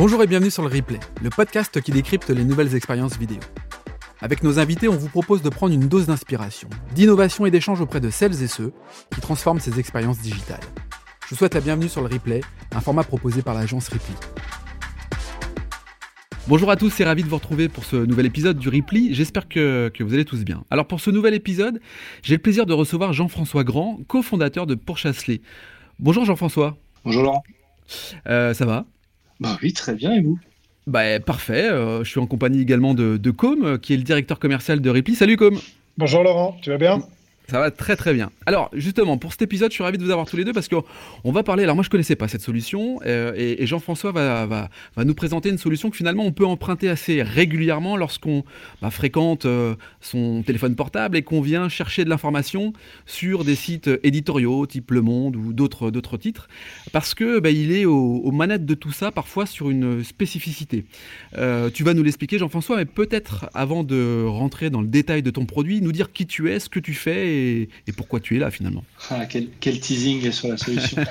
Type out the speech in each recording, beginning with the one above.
Bonjour et bienvenue sur le Replay, le podcast qui décrypte les nouvelles expériences vidéo. Avec nos invités, on vous propose de prendre une dose d'inspiration, d'innovation et d'échange auprès de celles et ceux qui transforment ces expériences digitales. Je vous souhaite la bienvenue sur le Replay, un format proposé par l'agence Ripley. Bonjour à tous et ravi de vous retrouver pour ce nouvel épisode du Replay. J'espère que, vous allez tous bien. Alors pour ce nouvel épisode, j'ai le plaisir de recevoir Jean-François Grand, cofondateur de Pourchasselet. Bonjour Jean-François. Bonjour Laurent. Euh, ça va? Bah oui, très bien, et vous? Bah, Parfait, euh, je suis en compagnie également de, de Com, euh, qui est le directeur commercial de Ripley. Salut Com Bonjour Laurent, tu vas bien? Ça va très très bien. Alors justement, pour cet épisode, je suis ravi de vous avoir tous les deux parce qu'on va parler, alors moi je ne connaissais pas cette solution euh, et, Jean-François va, va, nous présenter une solution que finalement on peut emprunter assez régulièrement lorsqu'on bah, fréquente euh, son téléphone portable et qu'on vient chercher de l'information sur des sites éditoriaux type Le Monde ou d'autres titres parce que bah, il est aux, manettes de tout ça parfois sur une spécificité. Euh, tu vas nous l'expliquer Jean-François, mais peut-être avant de rentrer dans le détail de ton produit, nous dire qui tu es, ce que tu fais et, pourquoi tu es là finalement. Ah, quel, teasing sur la solution.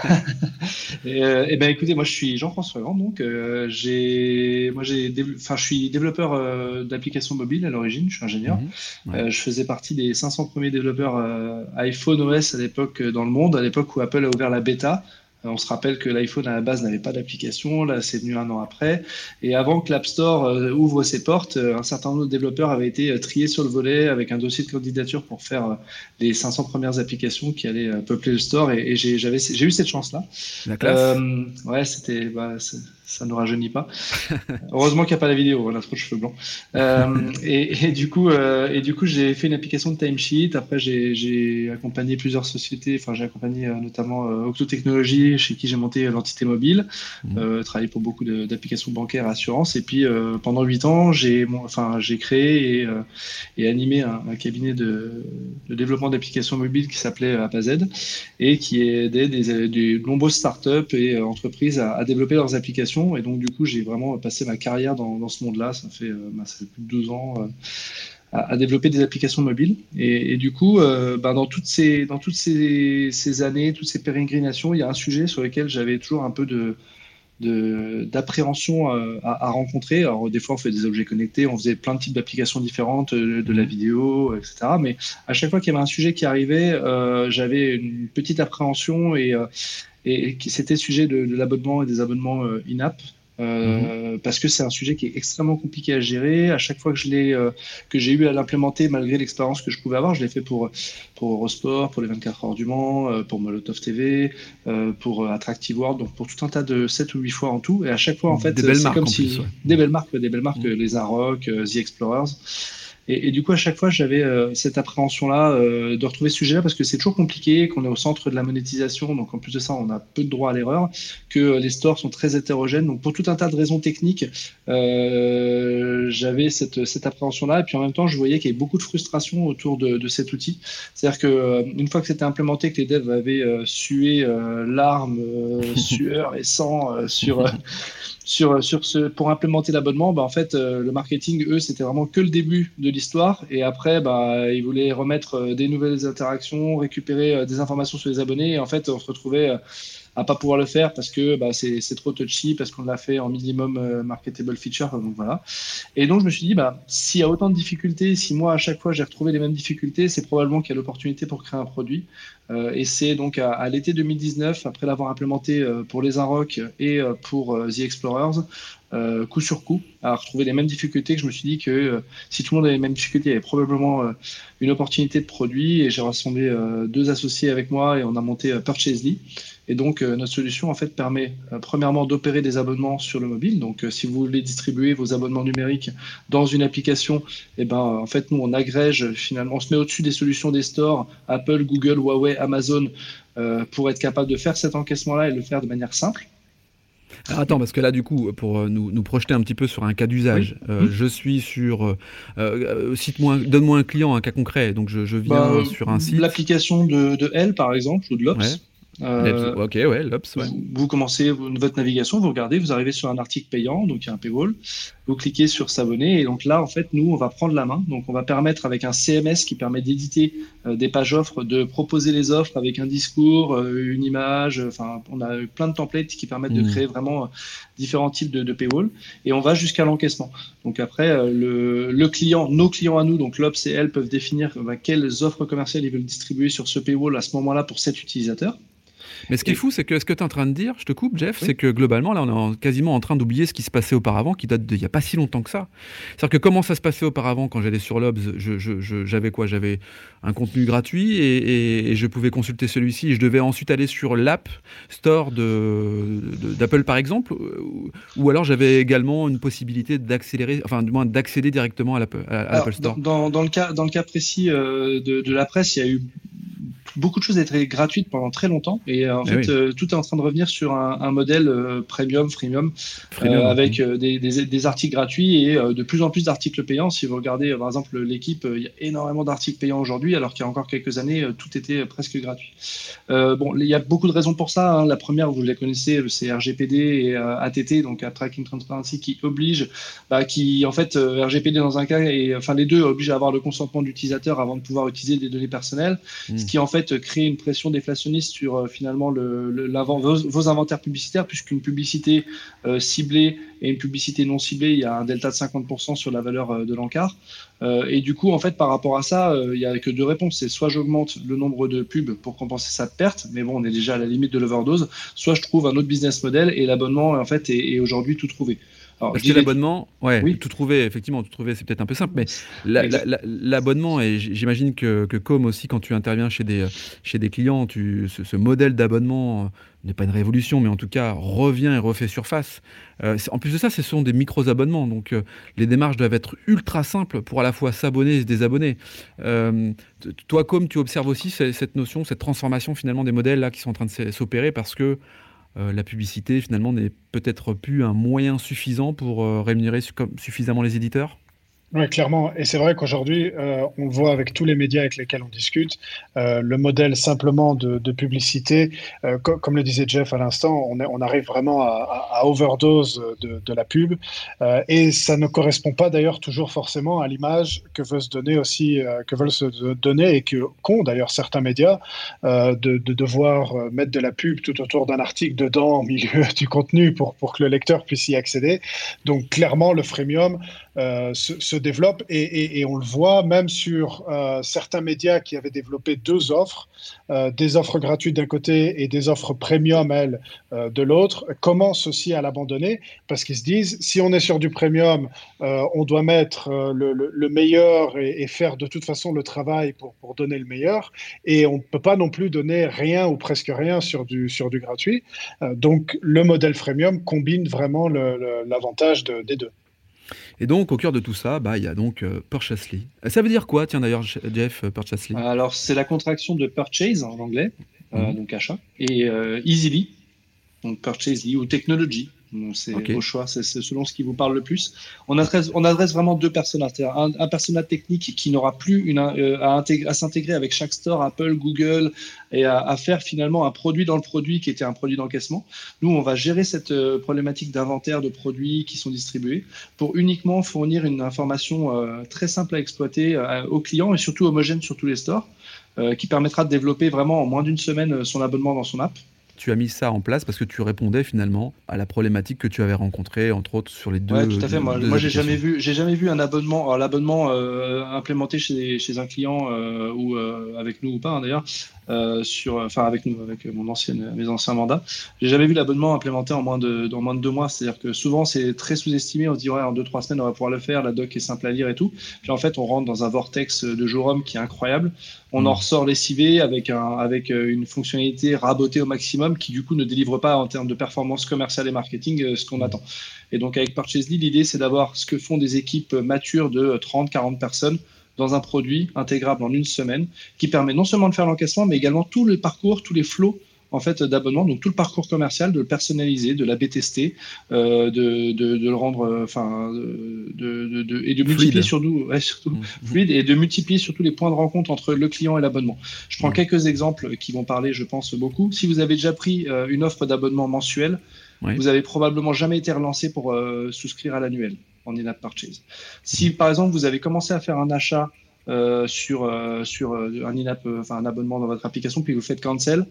et, euh, eh ben écoutez, moi je suis Jean-François Grand, donc euh, j'ai, moi j'ai, enfin je suis développeur euh, d'applications mobiles à l'origine, je suis ingénieur. Mhm, je faisais partie des 500 premiers développeurs iPhone OS à l'époque dans le monde, à l'époque où Apple a ouvert la bêta. On se rappelle que l'iPhone à la base n'avait pas d'application, là c'est venu un an après. Et avant que l'App Store euh, ouvre ses portes, euh, un certain nombre de développeurs avaient été euh, triés sur le volet avec un dossier de candidature pour faire les 500 premières applications qui allaient peupler le store. Et, j'ai eu cette chance-là. La classe. ouais, c'était. Bah, ça ne rajeunit pas. Heureusement qu'il n'y a pas la vidéo, on a trop de cheveux blancs. Euh, et, du coup, euh, et du coup, j'ai fait une application de timesheet. Après, j'ai accompagné plusieurs sociétés. Enfin, j'ai accompagné euh, notamment Octo Technologies, chez qui j'ai monté l'entité mobile. Mmh. travaillé pour beaucoup d'applications bancaires, assurances. Et puis, pendant huit ans, j'ai enfin, créé et, et animé un, cabinet de, de développement d'applications mobiles qui s'appelait APAZ et qui aidait des, des, nombreuses startups et entreprises à développer leurs applications et donc, du coup, j'ai vraiment passé ma carrière dans, ce monde-là. Ça, fait, euh, bah, ça fait plus de deux ans. Euh, à, développer des applications mobiles. Et, du coup, euh, bah, dans toutes, ces, dans toutes ces, années, toutes ces pérégrinations, il y a un sujet sur lequel j'avais toujours un peu de d'appréhension à, rencontrer. Alors des fois on fait des objets connectés, on faisait plein de types d'applications différentes, de, la vidéo, etc. Mais à chaque fois qu'il y avait un sujet qui arrivait, j'avais une petite appréhension et, et, c'était le sujet de, l'abonnement et des abonnements euh, in-app. Euh, mhm. parce que c'est un sujet qui est extrêmement compliqué à gérer. À chaque fois que je l'ai, euh, que j'ai eu à l'implémenter, malgré l'expérience que je pouvais avoir, je l'ai fait pour pour Eurosport, pour les 24 heures du Mans, pour Molotov TV, pour Attractive World, donc pour tout un tas de 7 ou 8 fois en tout. Et à chaque fois, en fait, c'est comme si des belles marques, des belles marques, mhm. les Aroc, The Explorers. Et, du coup, à chaque fois, j'avais euh, cette appréhension-là euh, de retrouver ce sujet-là parce que c'est toujours compliqué, qu'on est au centre de la monétisation. Donc, en plus de ça, on a peu de droit à l'erreur, que les stores sont très hétérogènes. Donc, pour tout un tas de raisons techniques, euh, j'avais cette, cette appréhension-là. Et puis, en même temps, je voyais qu'il y avait beaucoup de frustration autour de, de cet outil. C'est-à-dire qu'une fois que c'était implémenté, que les devs avaient sué larmes, sueur et sang sur sur, sur ce, pour implémenter l'abonnement, bah, en fait, euh, le marketing, eux, c'était vraiment que le début de l'histoire. Et après, bah, ils voulaient remettre euh, des nouvelles interactions, récupérer euh, des informations sur les abonnés. Et en fait, on se retrouvait à pas pouvoir le faire parce que bah, c'est trop touchy, parce qu'on l'a fait en minimum euh, marketable feature. Donc voilà. Et donc je me suis dit, bah, s'il y a autant de difficultés, si moi à chaque fois j'ai retrouvé les mêmes difficultés, c'est probablement qu'il y a l'opportunité pour créer un produit. Euh, et c'est donc à, l'été 2019, après l'avoir implémenté euh, pour les Inrock et pour The Explorers, coup sur coup, à retrouver les mêmes difficultés, que je me suis dit que si tout le monde avait les mêmes difficultés, il y avait probablement une opportunité de produit. Et j'ai rassemblé deux associés avec moi et on a monté Purchasely. Et donc, euh, notre solution, en fait, permet euh, premièrement d'opérer des abonnements sur le mobile. Donc, euh, si vous voulez distribuer vos abonnements numériques dans une application, eh ben, en fait, nous, on agrège finalement, on se met au-dessus des solutions des stores, Apple, Google, Huawei, Amazon, pour être capable de faire cet encaissement-là et le faire de manière simple. Alors attends, parce que là, du coup, pour nous, nous projeter un petit peu sur un cas d'usage, je suis sur. cite-moi, donne-moi un client, un cas concret. Donc, je, viens bah, sur un site. L'application de, de L, par exemple, ou de Lops. Euh, ok, ouais, l'Ops, ouais. Vous, commencez votre navigation, vous regardez, vous arrivez sur un article payant, donc il y a un paywall. Vous cliquez sur s'abonner et donc là, en fait, nous, on va prendre la main. Donc, on va permettre avec un CMS qui permet d'éditer euh, des pages offres, de proposer les offres avec un discours, euh, une image. Enfin, on a plein de templates qui permettent de mmh. créer vraiment différents types de, de paywall et on va jusqu'à l'encaissement. Donc après, le, le, client, nos clients à nous, donc l'Ops et elle peuvent définir bah, quelles offres commerciales ils veulent distribuer sur ce paywall à ce moment-là pour cet utilisateur. Mais ce qui est fou, c'est que ce que tu es en train de dire, je te coupe, Jeff, c'est que globalement, là, on est quasiment en train d'oublier ce qui se passait auparavant, qui date d'il n'y a pas si longtemps que ça. C'est-à-dire que comment ça se passait auparavant quand j'allais sur l'Obs J'avais quoi? J'avais un contenu gratuit et, je pouvais consulter celui-ci et je devais ensuite aller sur l'app Store d'Apple, par exemple, ou, alors j'avais également une possibilité d'accélérer, enfin, du moins d'accéder directement à l'Apple Store. Dans, dans, le cas, dans le cas précis euh, de, de la presse, il y a eu beaucoup de choses étaient gratuites pendant très longtemps et euh, en eh fait euh, tout est en train de revenir sur un, modèle euh, premium, freemium, avec des, des, articles gratuits et de plus en plus d'articles payants. Si vous regardez par exemple l'équipe, il y a énormément d'articles payants aujourd'hui alors qu'il y a encore quelques années tout était presque gratuit. bon, il y a beaucoup de raisons pour ça. Hein. La première, vous la connaissez, c'est RGPD et ATT, donc à Tracking Transparency, qui oblige, bah, qui en fait RGPD dans un cas et enfin les deux obligent à avoir le consentement d'utilisateur avant de pouvoir utiliser des données personnelles, hmm. ce qui en fait créer une pression déflationniste sur euh, finalement le, vos, inventaires publicitaires, puisqu'une publicité euh, ciblée et une publicité non ciblée, il y a un delta de 50% sur la valeur euh, de l'encart. et du coup, en fait, par rapport à ça, il n'y a que deux réponses. C'est soit j'augmente le nombre de pubs pour compenser sa perte, mais bon, on est déjà à la limite de l'overdose, soit je trouve un autre business model et l'abonnement, en fait, est aujourd'hui tout trouvé. Que l'abonnement, ouais, oui. tout trouver, effectivement, tout trouver, c'est peut-être un peu simple, mais l'abonnement, et j'imagine que, que, comme aussi, quand tu interviens chez des, chez des clients, tu, ce, modèle d'abonnement euh, n'est pas une révolution, mais en tout cas revient et refait surface. Euh, en plus de ça, ce sont des micro-abonnements, donc euh, les démarches doivent être ultra simples pour à la fois s'abonner et se désabonner. toi, comme tu observes aussi cette notion, cette transformation finalement des modèles là qui sont en train de s'opérer parce que euh, la publicité finalement n'est peut-être plus un moyen suffisant pour euh, rémunérer suffisamment les éditeurs? Oui, clairement. Et c'est vrai qu'aujourd'hui, euh, on voit avec tous les médias avec lesquels on discute, euh, le modèle simplement de, publicité, euh, comme le disait Jeff à l'instant, on, arrive vraiment à, overdose de, la pub. Euh, et ça ne correspond pas d'ailleurs toujours forcément à l'image que veut se donner aussi, que veulent se donner et que qu'ont d'ailleurs certains médias de, de, devoir mettre de la pub tout autour d'un article dedans, au milieu du contenu pour, pour que le lecteur puisse y accéder. Donc clairement, le freemium se, se développe et, on le voit même sur euh, certains médias qui avaient développé deux offres, euh, des offres gratuites d'un côté et des offres premium, elles, euh, de l'autre, commencent aussi à l'abandonner parce qu'ils se disent si on est sur du premium, on doit mettre le, meilleur et, faire de toute façon le travail pour, pour donner le meilleur et on ne peut pas non plus donner rien ou presque rien sur du, sur du gratuit. donc le modèle freemium combine vraiment l'avantage des deux. Et donc, au cœur de tout ça, bah, il y a donc euh, Purchasely. Ça veut dire quoi, tiens d'ailleurs, Jeff, euh, Purchasely Alors, c'est la contraction de purchase en anglais, euh, mhm. donc achat, et easily, donc purchasely ou technology. C'est au choix, c'est selon ce qui vous parle le plus. On adresse, on adresse vraiment deux personnages. Un, un personnage technique qui n'aura plus une, euh, à, à s'intégrer avec chaque store, Apple, Google, et à, faire finalement un produit dans le produit qui était un produit d'encaissement. Nous, on va gérer cette euh, problématique d'inventaire de produits qui sont distribués pour uniquement fournir une information euh, très simple à exploiter aux clients et surtout homogène sur tous les stores, qui permettra de développer vraiment en moins d'une semaine son abonnement dans son app tu as mis ça en place parce que tu répondais finalement à la problématique que tu avais rencontrée, entre autres sur les deux. Oui, tout à fait. Moi, moi j'ai jamais vu, j'ai jamais vu un abonnement, l'abonnement euh, implémenté chez, chez un client euh, ou euh, avec nous ou pas hein, d'ailleurs, euh, sur, enfin avec nous, avec mon ancienne, mes anciens mandats. J'ai jamais vu l'abonnement implémenté en moins de, moins de deux mois. C'est-à-dire que souvent c'est très sous-estimé. On se dit ouais, en deux trois semaines on va pouvoir le faire. La doc est simple à lire et tout. Puis en fait on rentre dans un vortex de jour homme qui est incroyable. On en mm. ressort lessivé avec un, avec euh, une fonctionnalité rabotée au maximum qui du coup ne délivre pas en termes de performance commerciale et marketing euh, ce qu'on attend. Et donc avec Purchasely, l'idée c'est d'avoir ce que font des équipes matures de 30-40 personnes dans un produit intégrable en une semaine qui permet non seulement de faire l'encaissement, mais également tout le parcours, tous les flots en fait d'abonnement, donc tout le parcours commercial, de le personnaliser, de l'AB tester, euh, de, de, de, le rendre, enfin, de, de, et de multiplier surtout, ouais, surtout mmh. fluide et de multiplier surtout les points de rencontre entre le client et l'abonnement. Je prends quelques exemples qui vont parler, je pense, beaucoup. Si vous avez déjà pris euh, une offre d'abonnement mensuel, vous avez probablement jamais été relancé pour euh, souscrire à l'annuel en in-app purchase. Si par exemple vous avez commencé à faire un achat euh, sur, euh, sur euh, un in-app, enfin un abonnement dans votre application, puis vous faites cancel,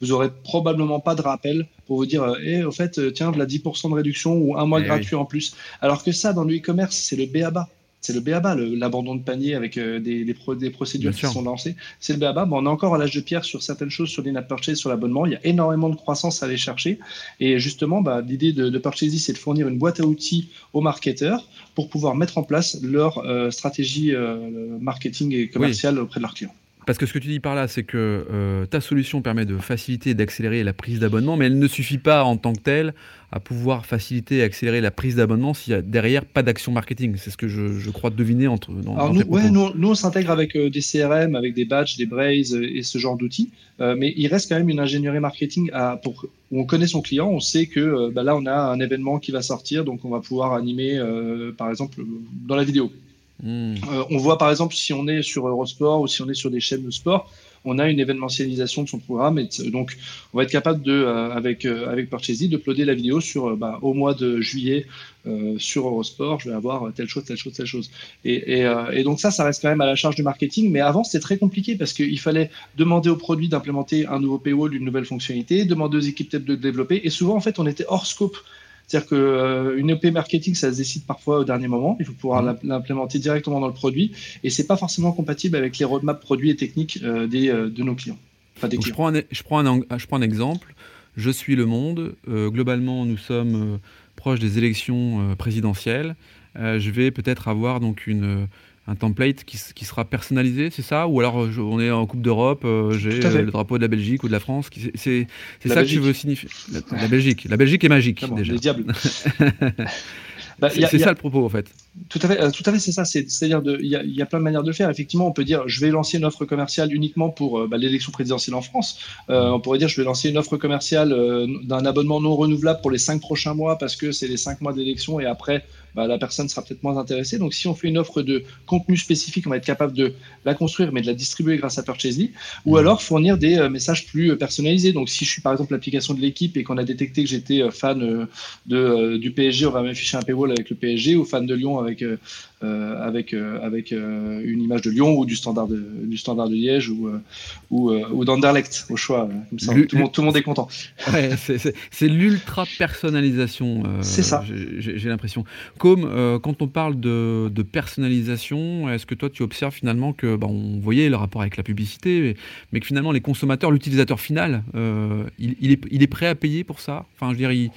vous aurez probablement pas de rappel pour vous dire, eh, au fait, tiens, la 10% de réduction ou un mois eh gratuit en plus. Alors que ça, dans le e-commerce, c'est le BABA c'est le BABA, l'abandon de panier avec euh, des, des, des, procédures qui sont lancées. C'est le BABA. Bon, on est encore à l'âge de pierre sur certaines choses, sur l'in-app purchase, sur l'abonnement. Il y a énormément de croissance à aller chercher. Et justement, bah, l'idée de, de Purchasey, c'est de fournir une boîte à outils aux marketeurs pour pouvoir mettre en place leur euh, stratégie euh, marketing et commerciale auprès de leurs clients. Parce que ce que tu dis par là, c'est que euh, ta solution permet de faciliter et d'accélérer la prise d'abonnement, mais elle ne suffit pas en tant que telle à pouvoir faciliter et accélérer la prise d'abonnement s'il y a derrière pas d'action marketing. C'est ce que je, crois deviner entre. Dans, Alors nous, ouais, nous, on s'intègre avec euh, des CRM, avec des badges, des braze euh, et ce genre d'outils, mais il reste quand même une ingénierie marketing à, pour, où on connaît son client, on sait que bah là on a un événement qui va sortir, donc on va pouvoir animer, par exemple, dans la vidéo. Hmm. Euh, on voit par exemple si on est sur Eurosport ou si on est sur des chaînes de sport, on a une événementialisation de son programme et donc on va être capable de euh, avec euh, avec Purchasey d'uploader la vidéo sur bah, au mois de juillet sur Eurosport, je vais avoir telle chose, telle chose, telle chose. Et, et, donc ça, ça reste quand même à la charge du marketing. Mais avant, c'était très compliqué parce qu'il fallait demander aux produits d'implémenter un nouveau paywall, une nouvelle fonctionnalité, demander aux équipes de développer. Et souvent, en fait, on était hors scope c'est-à-dire qu'une EP marketing, ça se décide parfois au dernier moment. Il faut pouvoir mmh. l'implémenter directement dans le produit. Et c'est pas forcément compatible avec les roadmaps produits et techniques euh, des, euh, de nos clients. Je, prends un, je, prends un, je prends un exemple. Je suis le monde. Euh, globalement, nous sommes proches des élections présidentielles. je vais peut-être avoir donc une un template qui, qui sera personnalisé, c'est ça? Ou alors on est en Coupe d'Europe, j'ai le drapeau de la Belgique ou de la France. C'est ça que tu veux signifier la, Belgique. La Belgique est magique déjà. Les diables. Bah, c'est ça le propos en fait. Tout à fait, euh, tout à fait, c'est ça. C'est-à-dire, il y, y, a plein de manières de le faire. Effectivement, on peut dire, je vais lancer une offre commerciale uniquement pour euh, bah, l'élection présidentielle en France. Euh, on pourrait dire, je vais lancer une offre commerciale d'un abonnement non renouvelable pour les cinq prochains mois parce que c'est les cinq mois d'élection et après, bah, la personne sera peut-être moins intéressée. Donc, si on fait une offre de contenu spécifique, on va être capable de la construire, mais de la distribuer grâce à Purchasely, ou mmh. alors fournir des messages plus personnalisés. Donc, si je suis par exemple l'application de l'équipe et qu'on a détecté que j'étais fan de, du PSG, on va m'afficher un paywall avec le PSG, ou fan de Lyon avec euh, avec euh, avec euh, une image de Lyon ou du standard de, du standard de Liège ou ou, ou d'Anderlecht au choix. Comme ça, tout, le monde, tout le monde est content. Ouais, c'est l'ultra personnalisation. c'est ça. J'ai l'impression. Comme quand on parle de, de personnalisation, est-ce que toi tu observes finalement que bah, on voyait le rapport avec la publicité, mais, que finalement les consommateurs, l'utilisateur final, il, il, est, il est prêt à payer pour ça? Enfin, je veux dire,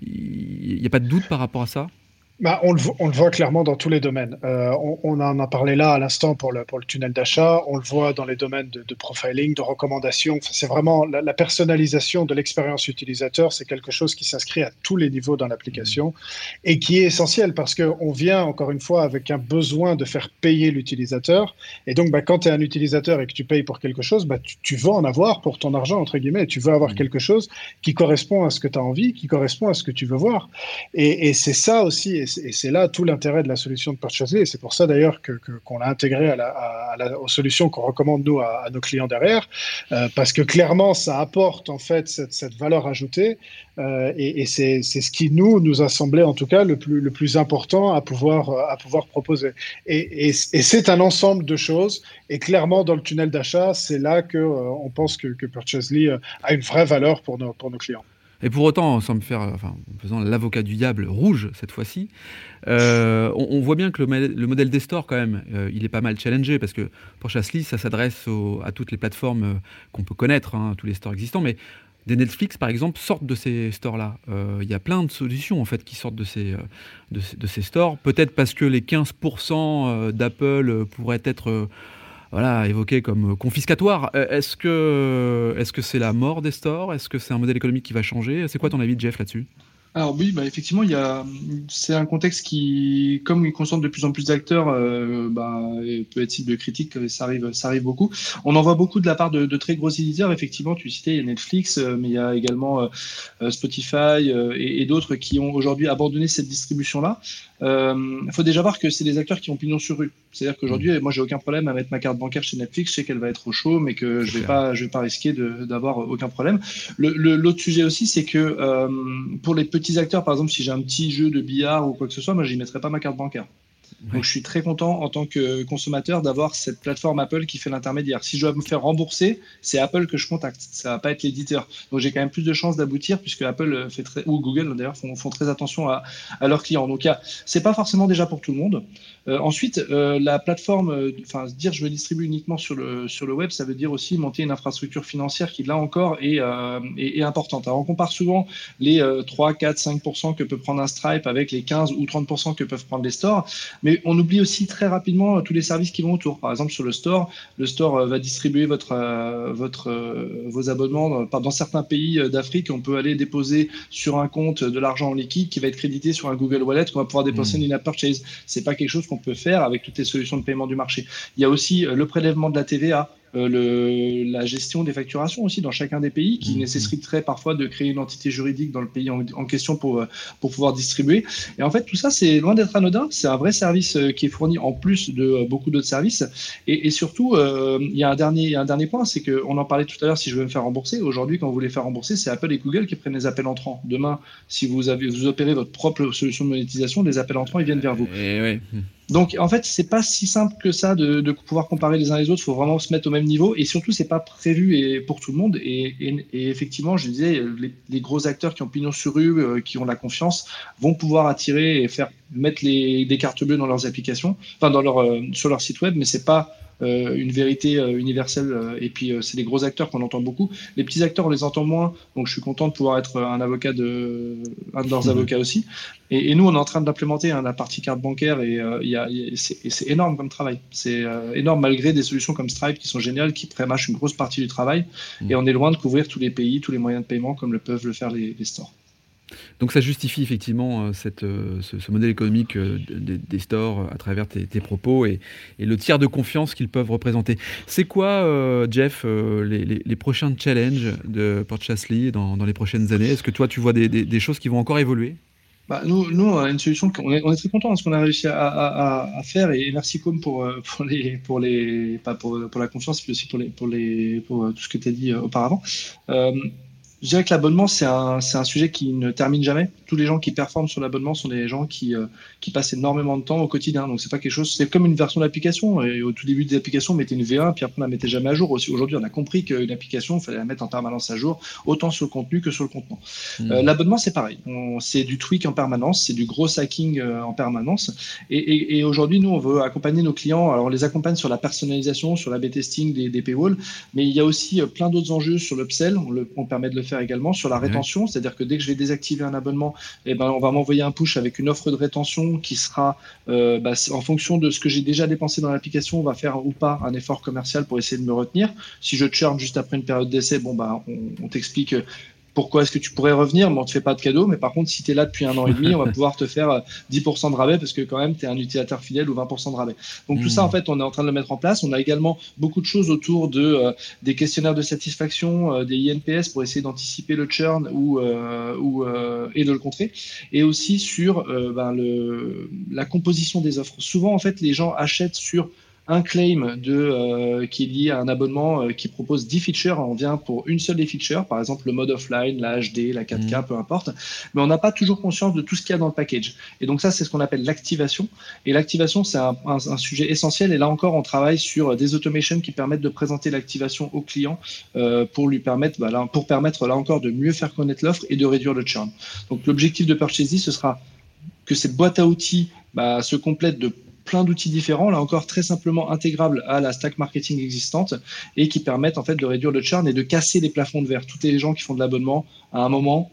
il n'y a pas de doute par rapport à ça? Bah, on, le, on, le, voit clairement dans tous les domaines. Euh, on, on, en a parlé là à l'instant pour le, pour le tunnel d'achat. On le voit dans les domaines de, de profiling, de recommandation. c'est vraiment la, la, personnalisation de l'expérience utilisateur. C'est quelque chose qui s'inscrit à tous les niveaux dans l'application et qui est essentiel parce qu'on vient encore une fois avec un besoin de faire payer l'utilisateur. Et donc, bah, quand tu es un utilisateur et que tu payes pour quelque chose, bah, tu, tu, veux en avoir pour ton argent, entre guillemets. Tu veux avoir mmh. quelque chose qui correspond à ce que tu as envie, qui correspond à ce que tu veux voir. Et, et c'est ça aussi. Et et c'est là tout l'intérêt de la solution de Purchasely, et c'est pour ça d'ailleurs qu'on que, qu'on l'a intégré à la, aux solutions qu'on recommande nous à, nos clients derrière, euh, parce que clairement ça apporte en fait cette, valeur ajoutée, euh, et, et c'est ce qui nous nous a semblé en tout cas le plus, le plus important à pouvoir, à pouvoir proposer. Et, et, c'est un ensemble de choses, et clairement dans le tunnel d'achat, c'est là que euh, on pense que, que Purchasely a une vraie valeur pour nos, pour nos clients. Et pour autant, en faisant l'avocat du diable rouge cette fois-ci, euh, on, voit bien que le, modèle des stores, quand même, euh, il est pas mal challengé parce que pour Chassely, ça s'adresse à toutes les plateformes euh, qu'on peut connaître, hein, tous les stores existants, mais des Netflix, par exemple, sortent de ces stores-là. Il y a plein de solutions en fait qui sortent de ces stores. Peut-être parce que les 15% d'Apple pourraient être voilà, évoqué comme confiscatoire. Euh, est-ce que est-ce que c'est la mort des stores Est-ce que c'est un modèle économique qui va changer? C'est quoi ton avis, Jeff, là-dessus? Alors oui, bah effectivement, c'est un contexte qui, comme il concentre de plus en plus d'acteurs, euh, bah, peut être cible de critiques, ça arrive, ça arrive beaucoup. On en voit beaucoup de la part de, très gros éditeurs. Effectivement, tu citais, il y a Netflix, euh, mais il y a également euh, Spotify et d'autres qui ont aujourd'hui abandonné cette distribution-là. Il faut déjà voir que c'est des acteurs qui ont pignon sur rue. C'est-à-dire qu'aujourd'hui, mmh. moi, j'ai aucun problème à mettre ma carte bancaire chez Netflix. Je sais qu'elle va être au chaud, mais que je vais pas, je vais pas risquer d'avoir aucun problème. L'autre le, sujet aussi, c'est que pour les petits acteurs, par exemple, si j'ai un petit jeu de billard ou quoi que ce soit, moi, j'y mettrais pas ma carte bancaire. Donc je suis très content en tant que consommateur d'avoir cette plateforme Apple qui fait l'intermédiaire. Si je dois me faire rembourser, c'est Apple que je contacte. Ça va pas être l'éditeur. Donc j'ai quand même plus de chances d'aboutir puisque Apple fait très, ou Google d'ailleurs font, font, très attention à, à, leurs clients. Donc c'est pas forcément déjà pour tout le monde. Euh, ensuite, euh, la plateforme, euh, enfin dire je me distribue uniquement sur le sur le web, ça veut dire aussi monter une infrastructure financière qui là encore est, est, est importante. Alors on compare souvent les 3, 4, 5% que peut prendre un Stripe avec les 15 ou 30% que peuvent prendre les stores, mais on oublie aussi très rapidement euh, tous les services qui vont autour. Par exemple, sur le store, le store euh, va distribuer votre, euh, votre, vos abonnements. Dans certains pays d'Afrique, on peut aller déposer sur un compte de l'argent en liquide qui va être crédité sur un Google Wallet qu'on va pouvoir déposer mmh. une app purchase. C'est pas quelque chose qu'on peut faire avec toutes les solutions de paiement du marché. Il y a aussi le prélèvement de la TVA le, la gestion des facturations aussi dans chacun des pays, qui mmh. nécessiterait parfois de créer une entité juridique dans le pays en, question pour, euh, pour pouvoir distribuer. Et en fait, tout ça, c'est loin d'être anodin. C'est un vrai service euh, qui est fourni en plus de beaucoup d'autres services. Et, et surtout, il y a un dernier, un dernier point, c'est qu'on en parlait tout à l'heure, si je veux me faire rembourser, aujourd'hui, quand vous voulez faire rembourser, c'est Apple et Google qui prennent les appels entrants. Demain, si vous, avez, vous opérez votre propre solution de monétisation, les appels entrants, ils viennent vers vous. Et. Donc en fait, c'est pas si simple que ça de, pouvoir comparer les uns les autres. Il faut vraiment se mettre au même niveau et surtout, c'est pas prévu et pour tout le monde. Et, effectivement, je disais, les, gros acteurs qui ont pignon sur rue, euh, qui ont la confiance, vont pouvoir attirer et faire mettre les, des cartes bleues dans leurs applications, enfin dans leur euh, sur leur site web, mais c'est pas une vérité euh, universelle. Euh, et puis, c'est les gros acteurs qu'on entend beaucoup. Les petits acteurs, on les entend moins. Donc, je suis content de pouvoir être un avocat de, un de leurs mhm. avocats aussi. Et, nous, on est en train d'implémenter hein, la partie carte bancaire et, il c'est énorme comme travail. C'est énorme malgré des solutions comme Stripe qui sont géniales, qui prémâchent une grosse partie du travail. Mhm. Et on est loin de couvrir tous les pays, tous les moyens de paiement comme le peuvent le faire les, les stores. Donc ça justifie effectivement euh, euh, ce, modèle économique euh, des, stores à travers tes, propos et, le tiers de confiance qu'ils peuvent représenter. C'est quoi, Jeff, les, prochains challenges de Portchasly dans, dans les prochaines années? Est-ce que toi, tu vois des, choses qui vont encore évoluer? Bah, nous, on une solution, on est, on est très content de ce qu'on a réussi à, faire et merci Com pour, pour les, pour les, pas pour, pour la confiance, mais aussi pour les, pour les, pour tout ce que tu as dit auparavant. Je dirais que l'abonnement, c'est un, un, sujet qui ne termine jamais. Tous les gens qui performent sur l'abonnement sont des gens qui, euh, qui passent énormément de temps au quotidien. Donc, c'est pas quelque chose, c'est comme une version d'application. Et au tout début des applications, on mettait une V1, puis après, on la mettait jamais à jour. Aujourd'hui, on a compris qu'une application, il fallait la mettre en permanence à jour, autant sur le contenu que sur le contenant. Mmh. Euh, l'abonnement, c'est pareil. C'est du tweak en permanence, c'est du gros hacking euh, en permanence. Et, et, et aujourd'hui, nous, on veut accompagner nos clients. Alors, on les accompagne sur la personnalisation, sur l'A-B testing des, des paywalls, mais il y a aussi plein d'autres enjeux sur l'upsell. On, le, on permet de le faire également sur la rétention, c'est-à-dire que dès que je vais désactiver un abonnement, eh ben, on va m'envoyer un push avec une offre de rétention qui sera euh, bah, en fonction de ce que j'ai déjà dépensé dans l'application, on va faire ou pas un effort commercial pour essayer de me retenir. Si je churn juste après une période d'essai, bon bah on, on t'explique pourquoi est-ce que tu pourrais revenir, mais on te fait pas de cadeau. Mais par contre, si tu es là depuis un an et demi, on va pouvoir te faire 10% euh, de rabais parce que quand même, tu es un utilisateur fidèle ou 20% de rabais. Donc tout ça, en hmm. fait, on est en train de le mettre en place. On a également beaucoup de choses autour de euh, des questionnaires de satisfaction, euh, des INPS pour essayer d'anticiper le churn ou, ou et de le contrer. Et aussi sur ben, le, la composition des offres. Souvent, en fait, les gens achètent sur un claim de, euh, qui est lié à un abonnement euh, qui propose 10 features. On vient pour une seule des features, par exemple le mode offline, la HD, la 4K, mhm. peu importe. Mais on n'a pas toujours conscience de tout ce qu'il y a dans le package. Et donc ça, c'est ce qu'on appelle l'activation. Et l'activation, c'est un, un, sujet essentiel. Et là encore, on travaille sur des automations qui permettent de présenter l'activation au client euh, pour lui permettre, bah, là, pour permettre là encore de mieux faire connaître l'offre et de réduire le churn. Donc l'objectif de Purchasey, ce sera que cette boîte à outils bah, se complète de plein d'outils différents, là encore très simplement intégrables à la stack marketing existante et qui permettent en fait de réduire le churn et de casser les plafonds de verre. Tous les gens qui font de l'abonnement, à un moment,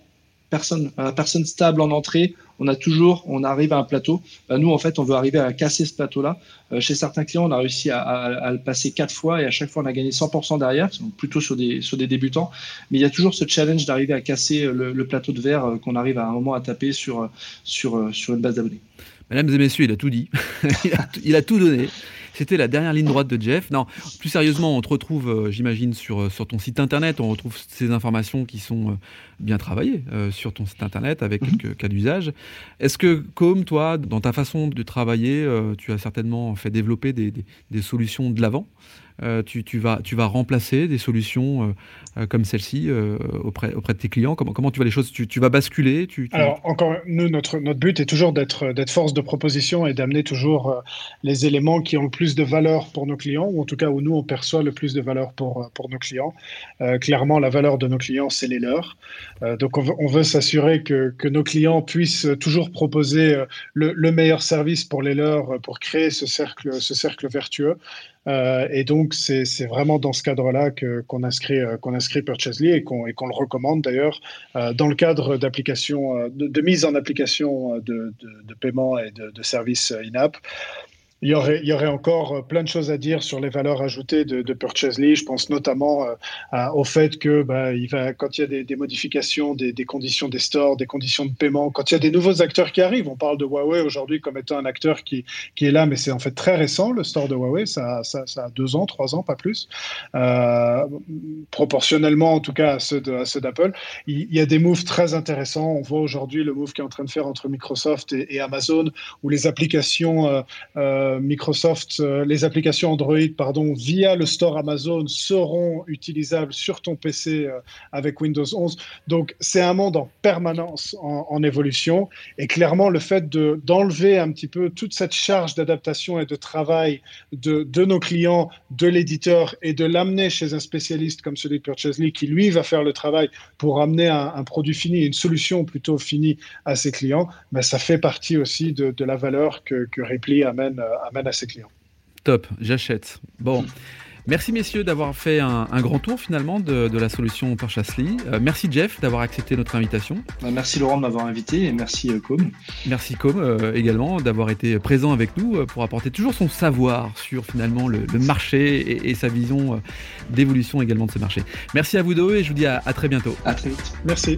personne, personne stable en entrée, on a toujours, on arrive à un plateau. Bah, nous, en fait, on veut arriver à casser ce plateau-là. Euh, chez certains clients, on a réussi à, le passer quatre fois et à chaque fois, on a gagné 100% derrière, plutôt sur des, sur des débutants. Mais il y a toujours ce challenge d'arriver à casser le, plateau de verre euh, qu'on arrive à un moment à taper sur, sur, sur une base d'abonnés. Mesdames et messieurs, il a tout dit. il a tout donné. C'était la dernière ligne droite de Jeff. Non, plus sérieusement, on te retrouve, euh, j'imagine, sur, euh, sur ton site internet. On retrouve ces informations qui sont euh, bien travaillées sur ton site internet avec mhm. quelques cas d'usage. Est-ce que, comme toi, dans ta façon de travailler, tu as certainement fait développer des, des solutions de l'avant euh, tu, vas, remplacer des solutions euh, euh, comme celle-ci auprès, de tes clients comment, tu vois les choses? Tu, vas basculer Alors, encore, nous, notre, but est toujours d'être force de proposition et d'amener toujours les éléments qui ont le plus de valeur pour nos clients, ou en tout cas où nous, on perçoit le plus de valeur pour, nos clients. clairement, la valeur de nos clients, c'est les leurs. donc, on veut, s'assurer que, nos clients puissent toujours proposer le, le meilleur service pour les leurs, pour créer ce cercle vertueux. Euh, et donc, c'est vraiment dans ce cadre-là qu'on inscrit, euh, Purchasely et qu'on le recommande d'ailleurs euh, dans le cadre d'application, de, mise en application de, de, paiement et de, de services in-app. Il y, aurait, encore euh, plein de choses à dire sur les valeurs ajoutées de, de Purchasely. Je pense notamment euh, au fait que bah, quand il y a des, modifications des, conditions des stores, des conditions de paiement, quand il y a des nouveaux acteurs qui arrivent, on parle de Huawei aujourd'hui comme étant un acteur qui, est là, mais c'est en fait très récent, le store de Huawei, ça, a deux ans, trois ans, pas plus, euh, proportionnellement en tout cas à ceux d'Apple. Il, y a des moves très intéressants. On voit aujourd'hui le move qui est en train de faire entre Microsoft et, Amazon, où les applications... euh Microsoft, euh, les applications Android, pardon, via le store Amazon seront utilisables sur ton PC euh, avec Windows 11. Donc, c'est un monde en permanence en, évolution. Et clairement, le fait d'enlever un petit peu toute cette charge d'adaptation et de travail de, de, nos clients, de l'éditeur, et de l'amener chez un spécialiste comme celui de Purchasely, qui lui va faire le travail pour amener un, produit fini, une solution plutôt finie à ses clients, ben, ça fait partie aussi de, de la valeur que, que Ripley amène amène à ses clients. Top, j'achète. Bon. Merci messieurs d'avoir fait un, grand tour finalement de, la solution Purchasely. Euh, merci Jeff d'avoir accepté notre invitation. Bah, merci Laurent de m'avoir invité et merci euh, Com. Merci Com euh, également d'avoir été présent avec nous pour apporter toujours son savoir sur finalement le, marché et, sa vision d'évolution également de ce marché. Merci à vous deux et je vous dis à, à très bientôt. À très vite. Merci.